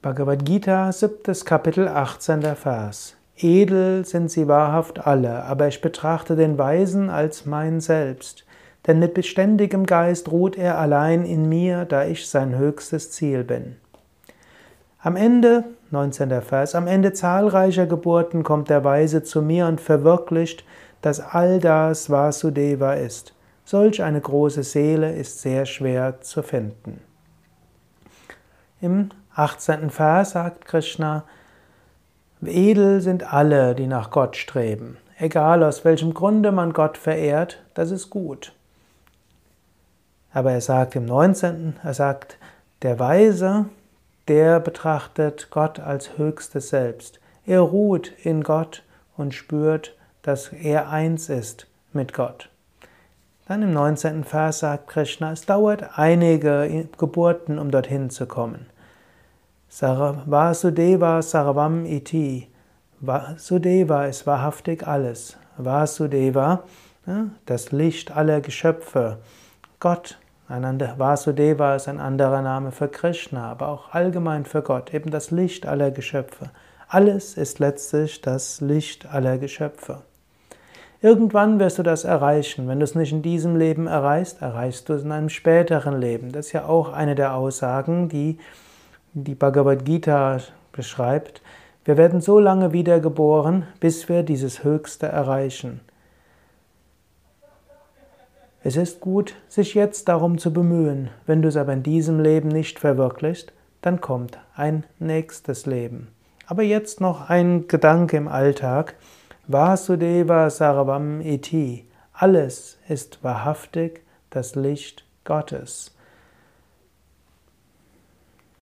Bhagavad Gita, siebtes Kapitel, 18. Vers. Edel sind sie wahrhaft alle, aber ich betrachte den Weisen als mein Selbst. Denn mit beständigem Geist ruht er allein in mir, da ich sein höchstes Ziel bin. Am Ende, 19. Vers, am Ende zahlreicher Geburten kommt der Weise zu mir und verwirklicht, dass all das Vasudeva ist. Solch eine große Seele ist sehr schwer zu finden. Im 18. Vers sagt Krishna, Edel sind alle, die nach Gott streben. Egal aus welchem Grunde man Gott verehrt, das ist gut. Aber er sagt im 19., er sagt, der Weise, der betrachtet Gott als höchstes Selbst. Er ruht in Gott und spürt, dass er eins ist mit Gott. Dann im 19. Vers sagt Krishna, es dauert einige Geburten, um dorthin zu kommen. Vasudeva Sarvam Iti. Vasudeva ist wahrhaftig alles. Vasudeva, das Licht aller Geschöpfe. Gott, Vasudeva ist ein anderer Name für Krishna, aber auch allgemein für Gott, eben das Licht aller Geschöpfe. Alles ist letztlich das Licht aller Geschöpfe. Irgendwann wirst du das erreichen. Wenn du es nicht in diesem Leben erreichst, erreichst du es in einem späteren Leben. Das ist ja auch eine der Aussagen, die die Bhagavad Gita beschreibt, wir werden so lange wiedergeboren, bis wir dieses Höchste erreichen. Es ist gut, sich jetzt darum zu bemühen. Wenn du es aber in diesem Leben nicht verwirklichst, dann kommt ein nächstes Leben. Aber jetzt noch ein Gedanke im Alltag. Vasudeva Sarvam Iti. Alles ist wahrhaftig das Licht Gottes.